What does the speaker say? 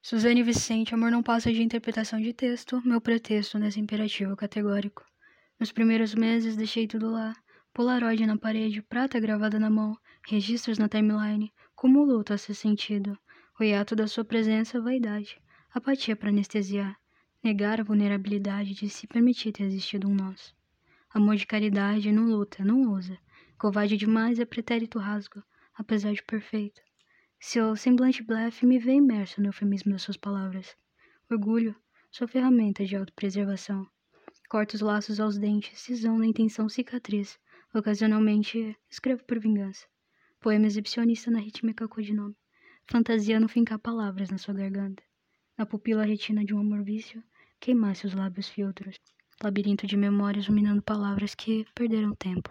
Suzane Vicente, amor não passa de interpretação de texto, meu pretexto nesse imperativo categórico. Nos primeiros meses deixei tudo lá, polaroid na parede, prata gravada na mão, registros na timeline, como o luto a ser sentido, o hiato da sua presença, vaidade, apatia para anestesiar, negar a vulnerabilidade de se permitir ter existido um nós. Amor de caridade não luta, não ousa, covarde demais é pretérito rasgo, apesar de perfeito. Seu semblante blefe me vê imerso no eufemismo das suas palavras. Orgulho, sua ferramenta de autopreservação. Corta os laços aos dentes, cisão na intenção cicatriz. Ocasionalmente, escrevo por vingança. Poema exibicionista na rítmica codinome. Fantasia no fincar palavras na sua garganta. Na pupila retina de um amor vício, queimasse os lábios filtros. Labirinto de memórias ruminando palavras que perderam tempo.